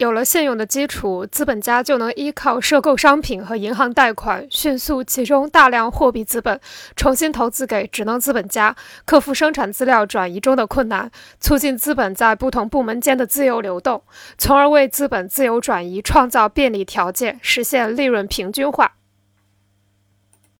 有了信用的基础资本家就能依靠收购商品和银行贷款迅速集中大量货币资本重新投资给职能资本家克服生产资料转移中的困难促进资本在不同部门间的自由流动从而为资本自由转移创造便利条件实现利润平均化。